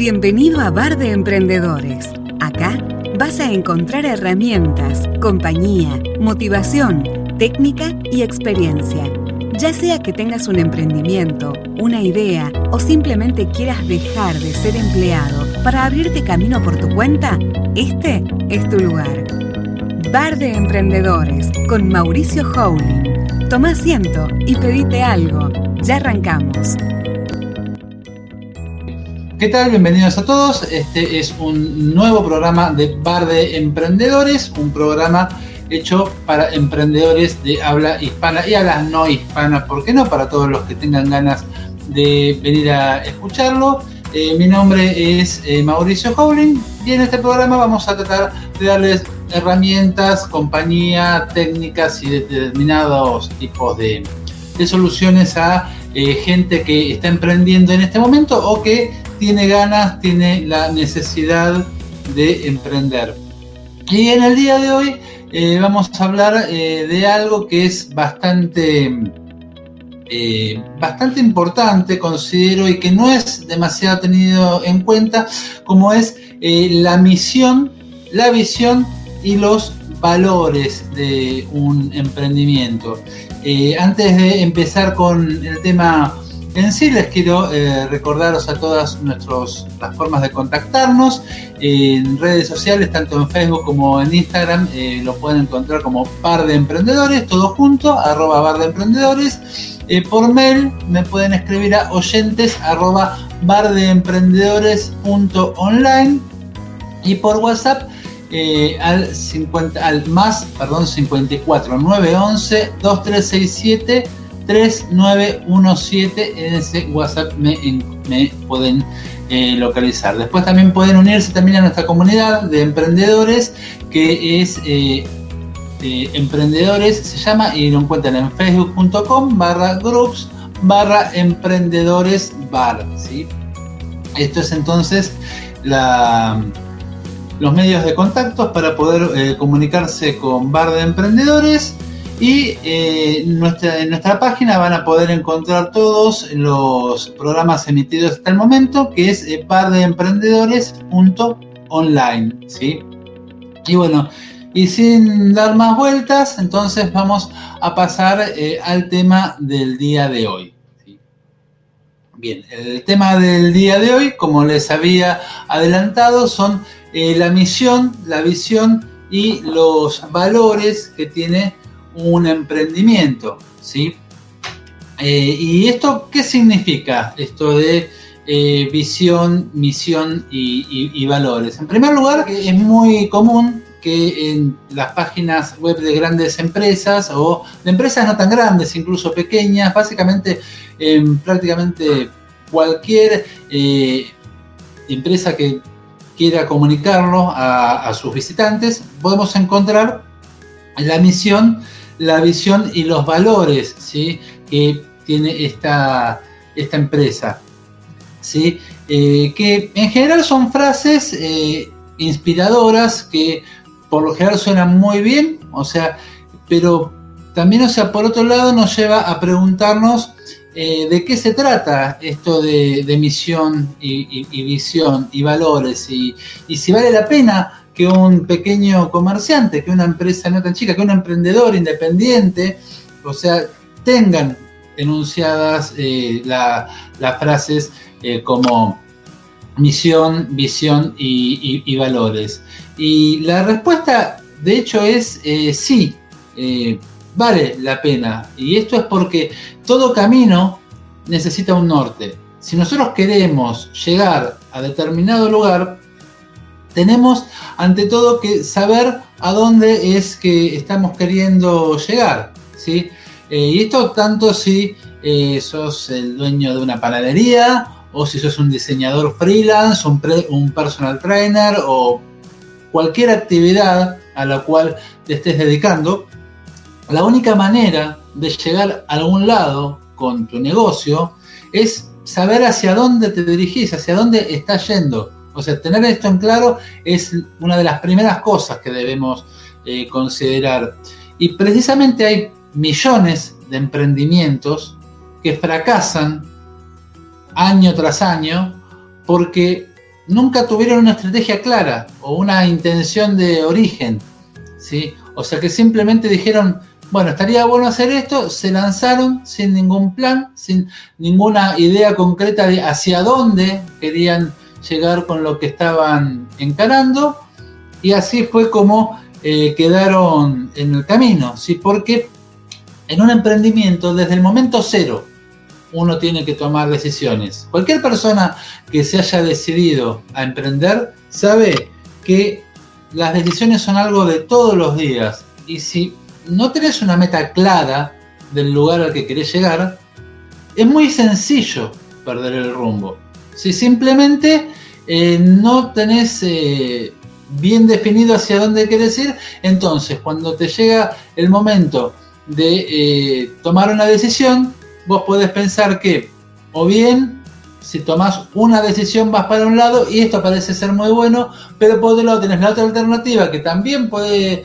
Bienvenido a Bar de Emprendedores. Acá vas a encontrar herramientas, compañía, motivación, técnica y experiencia. Ya sea que tengas un emprendimiento, una idea o simplemente quieras dejar de ser empleado para abrirte camino por tu cuenta, este es tu lugar. Bar de Emprendedores con Mauricio Howling. Toma asiento y pedite algo. Ya arrancamos. ¿Qué tal? Bienvenidos a todos. Este es un nuevo programa de Bar de Emprendedores, un programa hecho para emprendedores de habla hispana y habla no hispana, ¿por qué no? Para todos los que tengan ganas de venir a escucharlo. Eh, mi nombre es eh, Mauricio Howling y en este programa vamos a tratar de darles herramientas, compañía, técnicas y determinados tipos de, soluciones a eh, gente que está emprendiendo en este momento o que tiene ganas, tiene la necesidad de emprender. Y en el día de hoy eh, vamos a hablar eh, de algo que es bastante, eh, bastante importante, considero, y que no es demasiado tenido en cuenta, como es la misión, la visión y los valores de un emprendimiento. antes de empezar con el tema en sí les quiero eh, recordaros a todas nuestras las formas de contactarnos en redes sociales, tanto en Facebook como en Instagram, eh, lo pueden encontrar como Bar de Emprendedores, todo junto, arroba Bar de Emprendedores. Eh, por mail me pueden escribir a oyentes arroba bardeemprendedores.online y por WhatsApp al, 50, al más perdón, 54 911 2367 3917 en ese WhatsApp me, pueden eh, localizar. Después también pueden unirse también a nuestra comunidad de emprendedores que es eh, emprendedores, se llama y lo encuentran en facebook.com barra groups barra emprendedores bar. Esto es entonces los medios de contacto para poder eh, comunicarse con Bar de Emprendedores y eh, nuestra, en nuestra página van a poder encontrar todos los programas emitidos hasta el momento, que es eh, pardeemprendedores.online. ¿sí? Y bueno, y sin dar más vueltas, entonces vamos a pasar eh, al tema del día de hoy. Bien, el tema del día de hoy, como les había adelantado, son la misión, la visión y los valores que tiene un emprendimiento, ¿sí? Eh, ¿Y esto qué significa? Esto de eh, visión, misión y, valores. En primer lugar, es muy común que en las páginas web de grandes empresas o de empresas no tan grandes, incluso pequeñas, básicamente en prácticamente cualquier eh, empresa que quiera comunicarlo a, a sus visitantes, podemos encontrar la misión la visión y los valores ¿sí? que tiene esta, esta empresa. ¿sí? Eh, que en general son frases eh, inspiradoras que por lo general suenan muy bien, o sea, pero también, o sea, por otro lado nos lleva a preguntarnos eh, de qué se trata esto de, misión y, visión y valores y, y si vale la pena que un pequeño comerciante, que una empresa no tan chica, que un emprendedor independiente, o sea, tengan enunciadas eh, las frases eh, como misión, visión y, valores. Y la respuesta, de hecho, es eh, sí, vale la pena. Y esto es porque todo camino necesita un norte. Si nosotros queremos llegar a determinado lugar, tenemos ante todo que saber a dónde es que estamos queriendo llegar. ¿sí? Eh, y esto tanto si eh, sos el dueño de una panadería o si sos un diseñador freelance, un, un personal trainer o cualquier actividad a la cual te estés dedicando, la única manera de llegar a algún lado con tu negocio es saber hacia dónde te dirigís, hacia dónde estás yendo. O sea, tener esto en claro es una de las primeras cosas que debemos eh, considerar. Y precisamente hay millones de emprendimientos que fracasan año tras año porque nunca tuvieron una estrategia clara o una intención de origen, ¿sí? O sea que simplemente dijeron, bueno, estaría bueno hacer esto, se lanzaron sin ningún plan, sin ninguna idea concreta de hacia dónde querían llegar con lo que estaban encarando, y así fue como eh, quedaron en el camino, ¿sí? Porque en un emprendimiento, desde el momento cero, uno tiene que tomar decisiones. Cualquier persona que se haya decidido a emprender sabe que las decisiones son algo de todos los días y si no tenés una meta clara del lugar al que querés llegar, es muy sencillo perder el rumbo. Si simplemente eh, no tenés eh, bien definido hacia dónde querés ir, entonces cuando te llega el momento de eh, tomar una decisión, vos podés pensar que o bien si tomás una decisión vas para un lado y esto parece ser muy bueno, pero por otro lado tenés la otra alternativa que también puede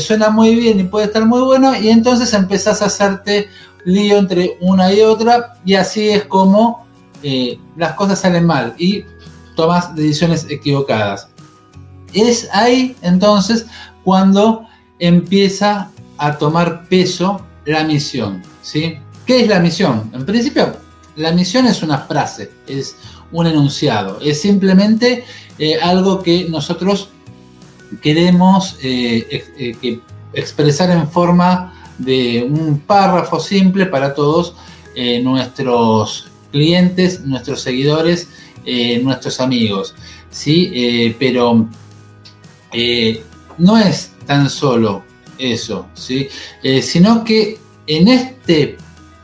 suena muy bien y puede estar muy bueno y entonces empezás a hacerte lío entre una y otra y así es como eh, las cosas salen mal y tomas decisiones equivocadas. Es ahí entonces cuando empieza a tomar peso la misión, ¿sí? ¿Qué es la misión? En principio, la misión es una frase, es un enunciado, es simplemente eh, algo que nosotros queremos eh, expresar en forma de un párrafo simple para todos nuestros clientes, nuestros seguidores, nuestros amigos, ¿sí? pero no es tan solo eso, ¿sí? sino que en este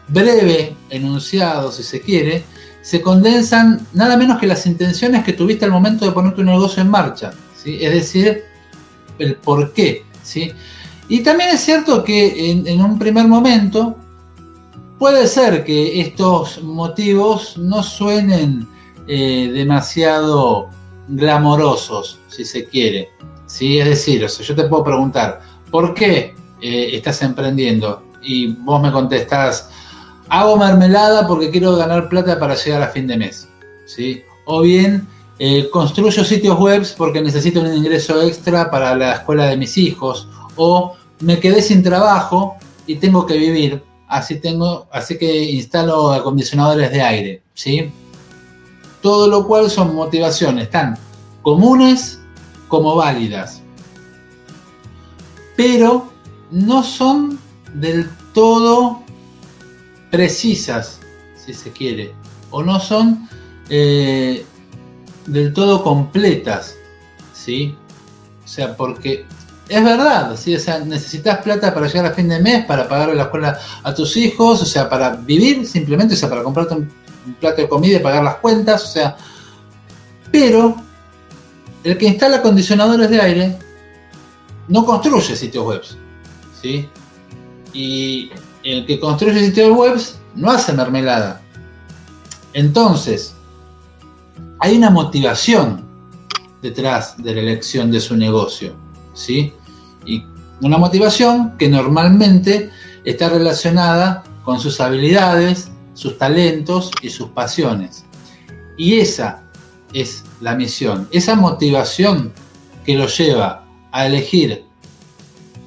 breve enunciado, si se quiere, se condensan nada menos que las intenciones que tuviste al momento de poner tu negocio en marcha. ¿sí? Es decir, el por qué. ¿sí? Y también es cierto que en, un primer momento puede ser que estos motivos no suenen eh, demasiado glamorosos, si se quiere. ¿sí? Es decir, yo te puedo preguntar, ¿por qué eh, estás emprendiendo? Y vos me contestás, hago mermelada porque quiero ganar plata para llegar a fin de mes. ¿sí? O bien eh, construyo sitios web porque necesito un ingreso extra para la escuela de mis hijos. O me quedé sin trabajo y tengo que vivir. Así, tengo, así que instalo acondicionadores de aire. ¿sí? Todo lo cual son motivaciones tan comunes como válidas. Pero no son del todo precisas, si se quiere, o no son eh, del todo completas, ¿sí? O sea, porque es verdad, o sea, necesitas plata para llegar a fin de mes, para pagar la escuela a tus hijos, o sea, para vivir simplemente, o sea, para comprarte un, plato de comida y pagar las cuentas, o sea, pero el que instala acondicionadores de aire no construye sitios web, ¿sí? Y el que construye sitios web no hace mermelada. Entonces, hay una motivación detrás de la elección de su negocio, ¿sí? Y una motivación que normalmente está relacionada con sus habilidades, sus talentos y sus pasiones. Y esa es la misión, esa motivación que lo lleva a elegir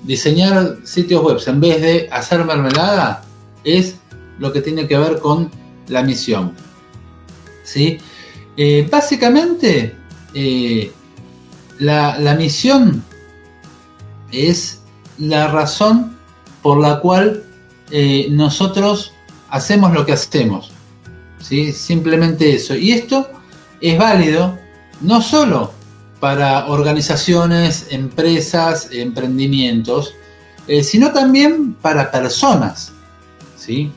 diseñar sitios web en vez de hacer mermelada es lo que tiene que ver con la misión. ¿Sí? Eh, básicamente, eh, la, misión es la razón por la cual eh, nosotros hacemos lo que hacemos. ¿sí? Simplemente eso. Y esto es válido no solo para organizaciones, empresas, emprendimientos, eh, sino también para personas. ¿sí?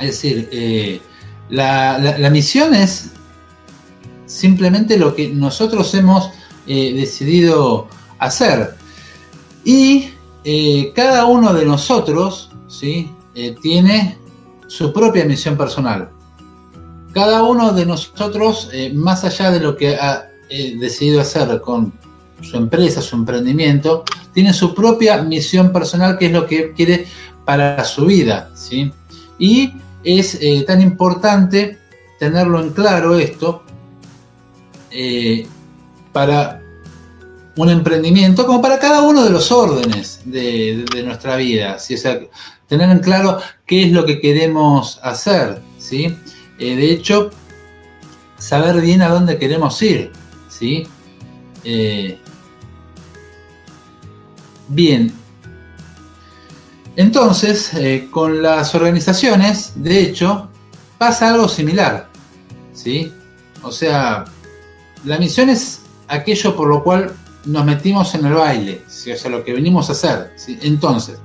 Es decir, eh, la, misión es simplemente lo que nosotros hemos decidido hacer. Y cada uno de nosotros ¿sí? tiene su propia misión personal. Cada uno de nosotros, más allá de lo que ha, decidido hacer con su empresa, su emprendimiento, tiene su propia misión personal, que es lo que quiere para su vida. ¿sí? Y es eh, tan importante tenerlo en claro esto, eh, para un emprendimiento, como para cada uno de los órdenes de, nuestra vida. ¿sí? O tener en claro qué es lo que queremos hacer. ¿sí? Eh, de hecho, saber bien a dónde queremos ir. ¿sí? Eh, bien. Entonces, eh, con las organizaciones, de hecho, pasa algo similar. ¿sí? O sea, la misión es aquello por lo cual nos metimos en el baile, o sea, lo que venimos a hacer. Entonces,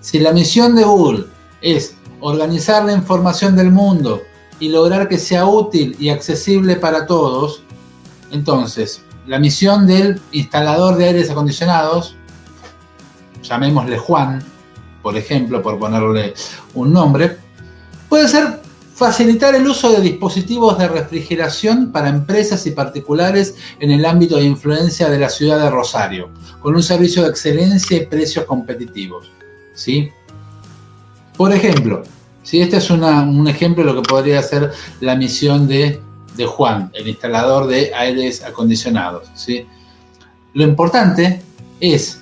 si la misión de Google es organizar la información del mundo y lograr que sea útil y accesible para todos, entonces la misión del instalador de aires acondicionados, llamémosle Juan, por ejemplo, por ponerle un nombre, puede ser facilitar el uso de dispositivos de refrigeración para empresas y particulares en el ámbito de influencia de la ciudad de Rosario, con un servicio de excelencia y precios competitivos. ¿sí? Por ejemplo, este es un ejemplo de lo que podría ser la misión de, Juan, el instalador de aires acondicionados. ¿sí? Lo importante es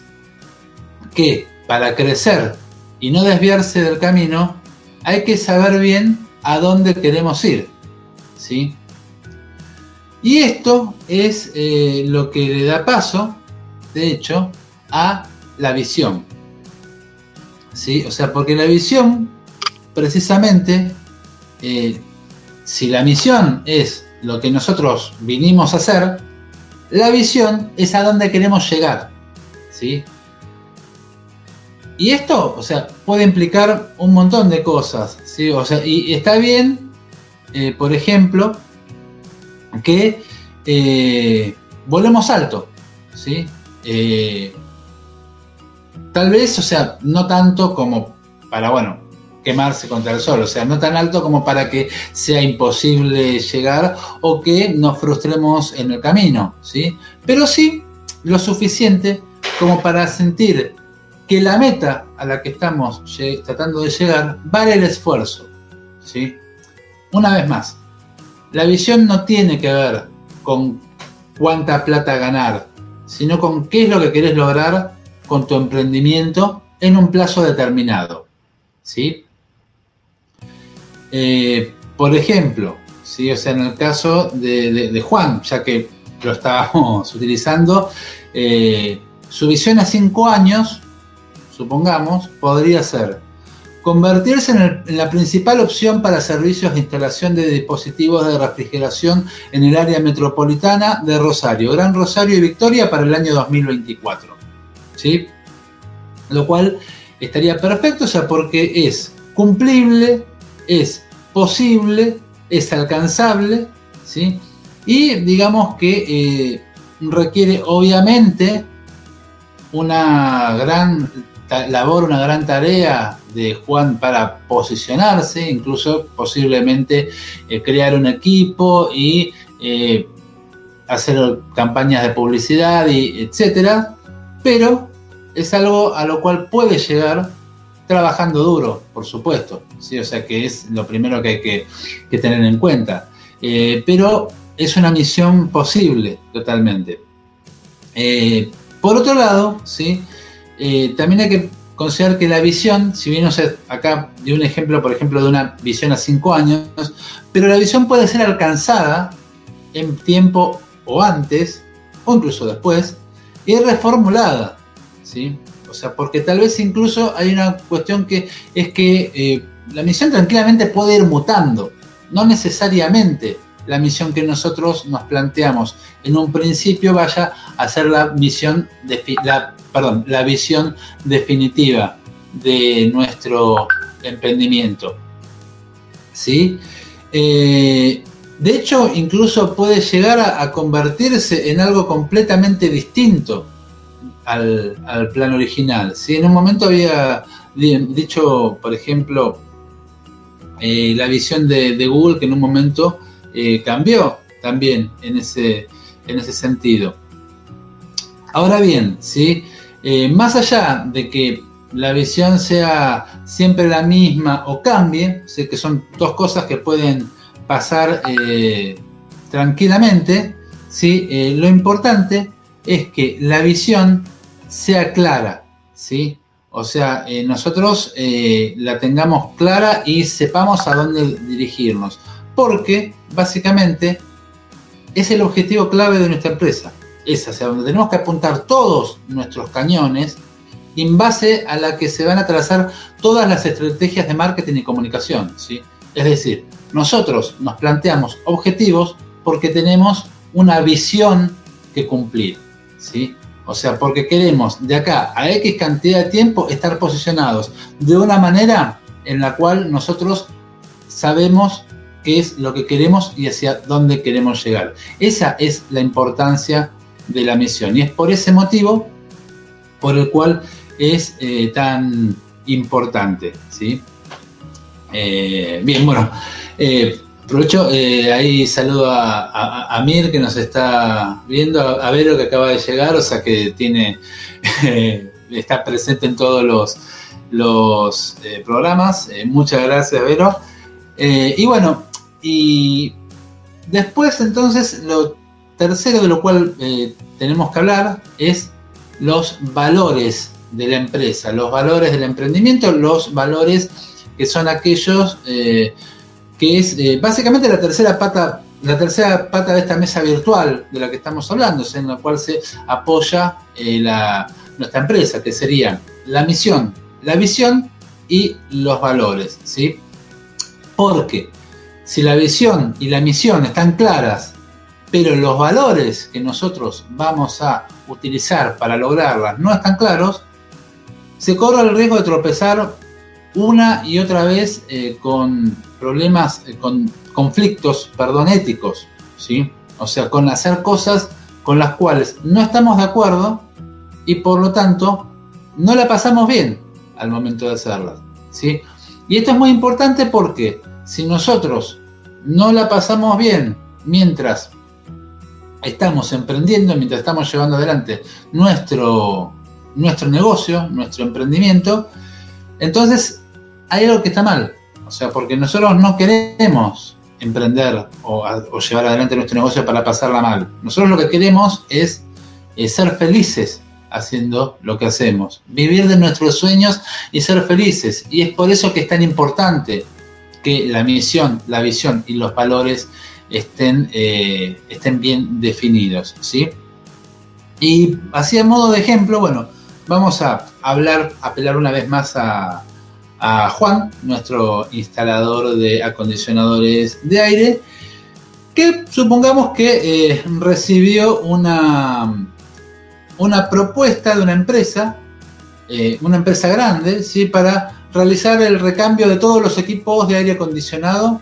que para crecer y no desviarse del camino, hay que saber bien a dónde queremos ir. ¿sí? Y esto es eh, lo que le da paso, de hecho, a la visión. ¿sí? O sea, porque la visión, precisamente, eh, si la misión es lo que nosotros vinimos a hacer, la visión es a dónde queremos llegar. ¿sí? Y esto, o sea, puede implicar un montón de cosas, ¿sí? O sea, y está bien, eh, por ejemplo, que eh, volemos alto, ¿sí? Eh, tal vez, o sea, no tanto como para, bueno, quemarse contra el sol, o sea, no tan alto como para que sea imposible llegar o que nos frustremos en el camino, ¿sí? Pero sí lo suficiente como para sentir que la meta a la que estamos tratando de llegar vale el esfuerzo. ¿sí? Una vez más, la visión no tiene que ver con cuánta plata ganar, sino con qué es lo que querés lograr con tu emprendimiento en un plazo determinado. ¿sí? Eh, por ejemplo, ¿sí? o sea, en el caso de, Juan, ya que lo estábamos utilizando, eh, su visión a cinco años supongamos, podría ser convertirse en, la principal opción para servicios de instalación de dispositivos de refrigeración en el área metropolitana de Rosario, Gran Rosario y Victoria para el año 2024. ¿Sí? Lo cual estaría perfecto, o sea, porque es cumplible, es posible, es alcanzable, ¿sí? Y digamos que eh, requiere obviamente una gran labor, una gran tarea de Juan para posicionarse, incluso posiblemente eh, crear un equipo y eh, hacer campañas de publicidad y etcétera, pero es algo a lo cual puede llegar trabajando duro, por supuesto, ¿sí? o sea que es lo primero que hay que, tener en cuenta, eh, pero es una misión posible totalmente. por otro lado, ¿sí? Eh, también hay que considerar que la visión, si bien acá de un ejemplo, por ejemplo, de una visión a cinco años, pero la visión puede ser alcanzada en tiempo o antes, o incluso después, y reformulada, ¿sí? O sea, porque tal vez incluso hay una cuestión que es que eh, la misión tranquilamente puede ir mutando, no necesariamente la misión que nosotros nos planteamos en un principio vaya a ser la misión, la, perdón, la visión definitiva de nuestro emprendimiento. ¿Sí? Eh, de hecho, incluso puede llegar a, convertirse en algo completamente distinto al, plan original. Si En un momento había dicho, por ejemplo, eh, la visión de Google que en un momento eh, cambió también en ese, en ese sentido. Ahora bien, ¿sí? Eh, más allá de que la visión sea siempre la misma o cambie, sé que son dos cosas que pueden pasar eh, tranquilamente, ¿sí? Lo importante es que la visión sea clara, ¿sí? O sea, nosotros la tengamos clara y sepamos a dónde dirigirnos, porque básicamente es el objetivo clave de nuestra empresa, es hacia donde tenemos que apuntar todos nuestros cañones en base a la que se van a trazar todas las estrategias de marketing y comunicación, ¿sí? Es decir, nosotros nos planteamos objetivos porque tenemos una visión que cumplir, ¿sí? O sea, porque queremos de acá a X cantidad de tiempo estar posicionados de una manera en la cual nosotros sabemos qué es lo que queremos y hacia dónde queremos llegar. Esa es la importancia de la misión y es por ese motivo por el cual es eh, tan importante. ¿sí? Eh, bien, bueno, eh, Aprovecho, eh, ahí saludo a, Mir que nos está viendo, a, Vero que acaba de llegar, o sea que tiene está presente en todos los, los programas. Muchas gracias, Vero. y bueno, y después entonces lo tercero de lo cual tenemos que hablar es los valores de la empresa, los valores del emprendimiento, los valores que son aquellos que es eh, básicamente la tercera pata, la tercera pata de esta mesa virtual de la que estamos hablando, en la cual se apoya eh, nuestra empresa, que serían la misión, la visión y los valores, ¿sí? Porque si la visión y la misión están claras, pero los valores que nosotros vamos a utilizar para lograrlas no están claros, se corre el riesgo de tropezar una y otra vez eh, con problemas, eh, con conflictos, perdón, éticos, ¿sí? O sea, con hacer cosas con las cuales no estamos de acuerdo y por lo tanto no la pasamos bien al momento de hacerlas, ¿sí? Y esto es muy importante porque si nosotros no la pasamos bien mientras estamos emprendiendo, mientras estamos llevando adelante nuestro, nuestro negocio, nuestro emprendimiento, entonces hay algo que está mal. O sea, porque nosotros no queremos emprender o, llevar adelante nuestro negocio para pasarla mal. Nosotros lo que queremos es, ser felices haciendo lo que hacemos, vivir de nuestros sueños y ser felices. Y es por eso que es tan importante que la misión, la visión y los valores estén, eh, estén bien definidos. ¿sí? Y así a modo de ejemplo, bueno, vamos a hablar, apelar una vez más a, Juan, nuestro instalador de acondicionadores de aire, que supongamos que eh, recibió una, una propuesta de una empresa, eh, una empresa grande, ¿sí? para realizar el recambio de todos los equipos de aire acondicionado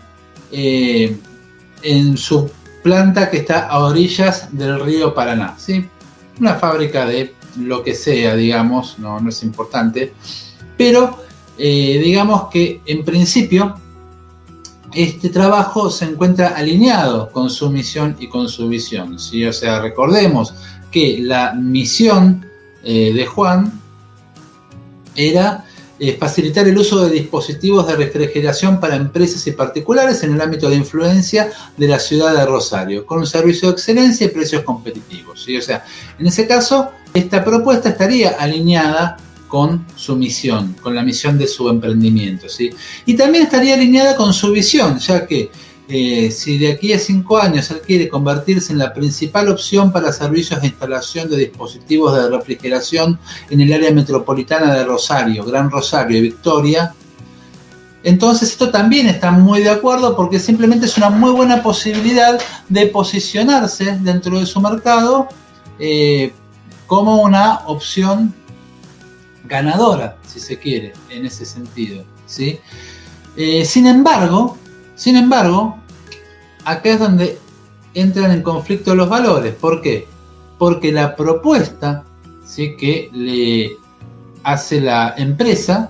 eh, en su planta que está a orillas del río Paraná. ¿sí? Una fábrica de lo que sea, digamos, no, no es importante, pero eh, digamos que en principio este trabajo se encuentra alineado con su misión y con su visión. ¿sí? O sea, recordemos que la misión eh, de Juan era eh, facilitar el uso de dispositivos de refrigeración para empresas y particulares en el ámbito de influencia de la ciudad de Rosario, con un servicio de excelencia y precios competitivos. ¿sí? O sea, en ese caso, esta propuesta estaría alineada con su misión, con la misión de su emprendimiento. ¿sí? Y también estaría alineada con su visión, ya que si de aquí a cinco años él quiere convertirse en la principal opción para servicios de instalación de dispositivos de refrigeración en el área metropolitana de Rosario, Gran Rosario y Victoria, entonces esto también está muy de acuerdo porque simplemente es una muy buena posibilidad de posicionarse dentro de su mercado eh, como una opción ganadora, si se quiere, en ese sentido. Eh, sin embargo, sin embargo, acá es donde entran en conflicto los valores. ¿Por qué? Porque la propuesta que le hace la empresa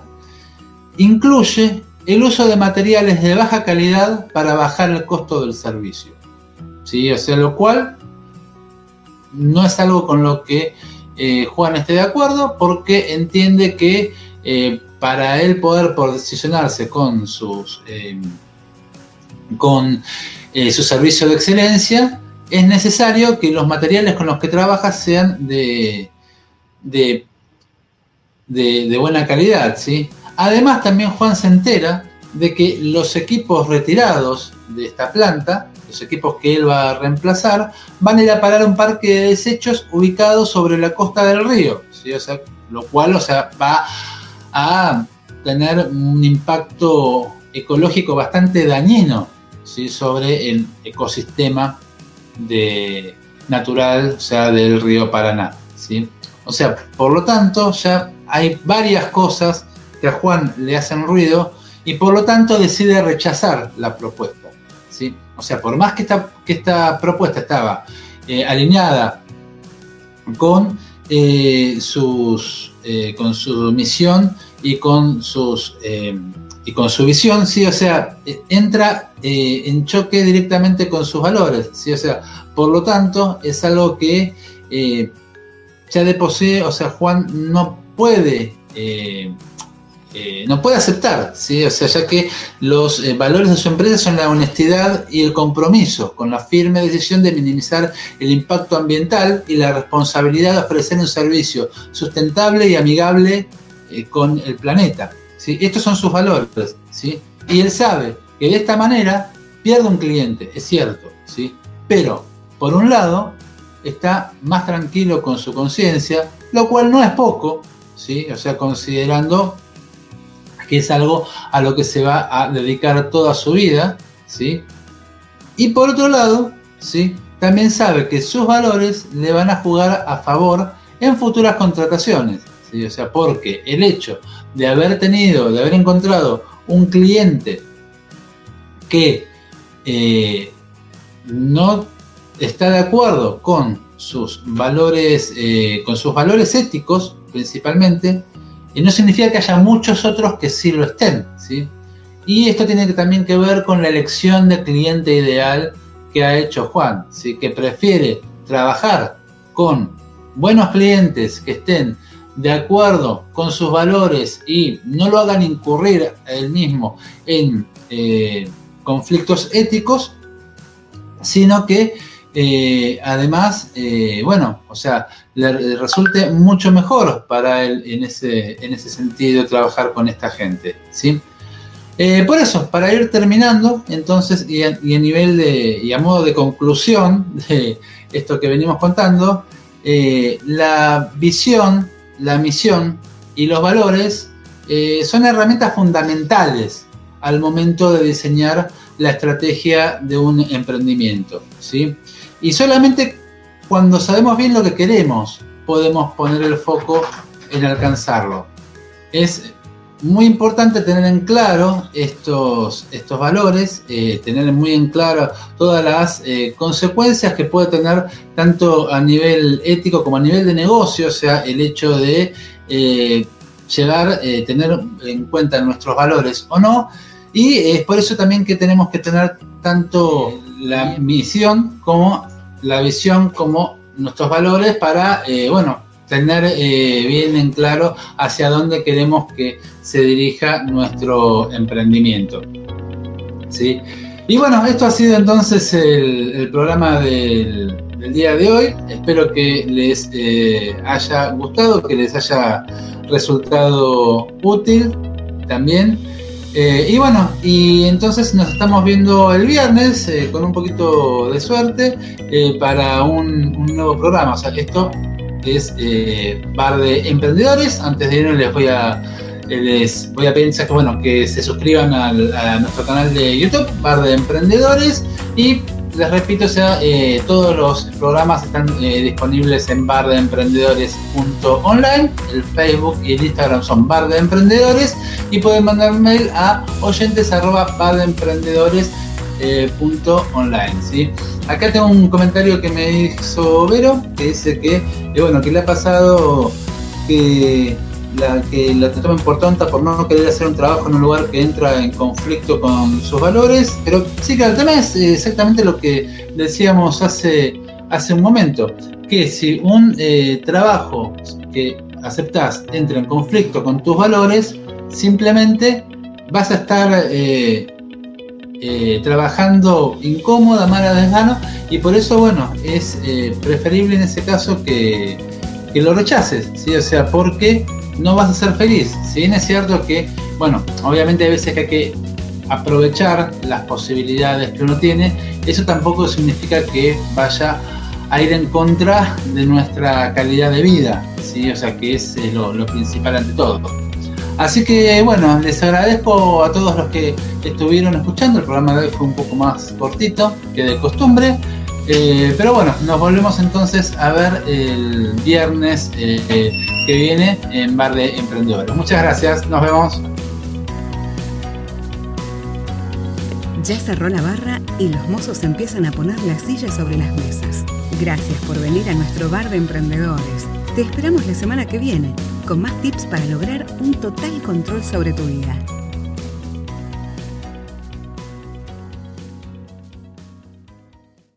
incluye el uso de materiales de baja calidad para bajar el costo del servicio. ¿sí? O sea, lo cual no es algo con lo que eh, Juan esté de acuerdo porque entiende que eh, para él poder posicionarse con sus eh, con su servicio de excelencia es necesario que los materiales con los que trabajas sean de, de, buena calidad, ¿sí? Además, también Juan se entera de que los equipos retirados de esta planta, los equipos que él va a reemplazar, van a ir a parar un parque de desechos ubicado sobre la costa del río, ¿sí? o sea, lo cual o sea, va a tener un impacto ecológico bastante dañino ¿sí? sobre el ecosistema de, natural, o sea, del río Paraná. ¿sí? O sea, por lo tanto, ya hay varias cosas que a Juan le hacen ruido y por lo tanto decide rechazar la propuesta. ¿sí? O sea, por más que esta, que esta propuesta estaba eh, alineada con, eh, sus, eh, con su misión y con sus y con su visión, sí, o sea, entra en choque directamente con sus valores, sí, o sea, por lo tanto, es algo que ya de posee, o sea, Juan no puede eh, no puede aceptar, ¿sí? o sea, ya que los eh, valores de su empresa son la honestidad y el compromiso, con la firme decisión de minimizar el impacto ambiental y la responsabilidad de ofrecer un servicio sustentable y amigable eh, con el planeta. Estos son sus valores, ¿sí? y él sabe que de esta manera pierde un cliente, es cierto, ¿sí? pero por un lado está más tranquilo con su conciencia, lo cual no es poco, ¿sí? o sea, considerando que es algo a lo que se va a dedicar toda su vida, ¿sí? Y por otro lado, ¿sí? También sabe que sus valores le van a jugar a favor en futuras contrataciones, O sea, porque el hecho de haber tenido, de haber encontrado un cliente que eh, no está de acuerdo con sus valores, eh, con sus valores éticos principalmente, no significa que haya muchos otros que sí lo estén, ¿sí? Y esto tiene también que ver con la elección de cliente ideal que ha hecho Juan, ¿sí? que prefiere trabajar con buenos clientes que estén de acuerdo con sus valores y no lo hagan incurrir él mismo en eh, conflictos éticos, sino que eh, además, eh, bueno, o sea, le resulte mucho mejor para él en ese, en ese sentido trabajar con esta gente, ¿sí? Por eso, para ir terminando, entonces, y a, nivel de, y a modo de conclusión de esto que venimos contando, la visión, la misión y los valores son herramientas fundamentales al momento de diseñar la estrategia de un emprendimiento, ¿sí? Y solamente cuando sabemos bien lo que queremos, podemos poner el foco en alcanzarlo. Es muy importante tener en claro estos, estos valores, eh, tener muy en claro todas las eh, consecuencias que puede tener tanto a nivel ético como a nivel de negocio, o sea, el hecho de eh, llegar, tener en cuenta nuestros valores o no. Y es por eso también que tenemos que tener tanto la misión como la visión como nuestros valores para, eh, bueno, tener eh, bien en claro hacia dónde queremos que se dirija nuestro emprendimiento. ¿Sí? Y bueno, esto ha sido entonces el, programa del, día de hoy. Espero que les eh, haya gustado, que les haya resultado útil también. Eh, y bueno, y entonces nos estamos viendo el viernes con un poquito de suerte para un, nuevo programa. O sea, esto es Bar de Emprendedores. Antes de irnos les voy a les voy a pedir que bueno que se suscriban a nuestro canal de YouTube, Bar de Emprendedores, y les repito, o sea, eh, todos los programas están eh, disponibles en bardeemprendedores.online. El Facebook y el Instagram son Bar de Emprendedores y pueden mandar mail a oyentes eh, ¿sí? Acá tengo un comentario que me hizo Vero que dice que, bueno, que le ha pasado que la que la toma por por no querer hacer un trabajo en un lugar que entra en conflicto con sus valores. Pero sí que el tema es exactamente lo que decíamos hace, hace un momento, que si un eh, trabajo que aceptas entra en conflicto con tus valores, simplemente vas a estar eh, eh, trabajando incómoda, mala desgano, y por eso, bueno, es eh, preferible en ese caso que, lo rechaces, ¿sí? O sea, porque no vas a ser feliz. Si bien es cierto que, bueno, obviamente hay veces que hay que aprovechar las posibilidades que uno tiene, eso tampoco significa que vaya a ir en contra de nuestra calidad de vida, ¿sí? o sea que es lo, lo principal ante todo. Así que bueno, les agradezco a todos los que estuvieron escuchando, el programa de hoy fue un poco más cortito que de costumbre, eh, pero bueno, nos volvemos entonces a ver el viernes eh, que viene en Bar de Emprendedores. Muchas gracias, nos vemos. Ya cerró la barra y los mozos empiezan a poner las sillas sobre las mesas. Gracias por venir a nuestro bar de emprendedores. Te esperamos la semana que viene con más tips para lograr un total control sobre tu vida.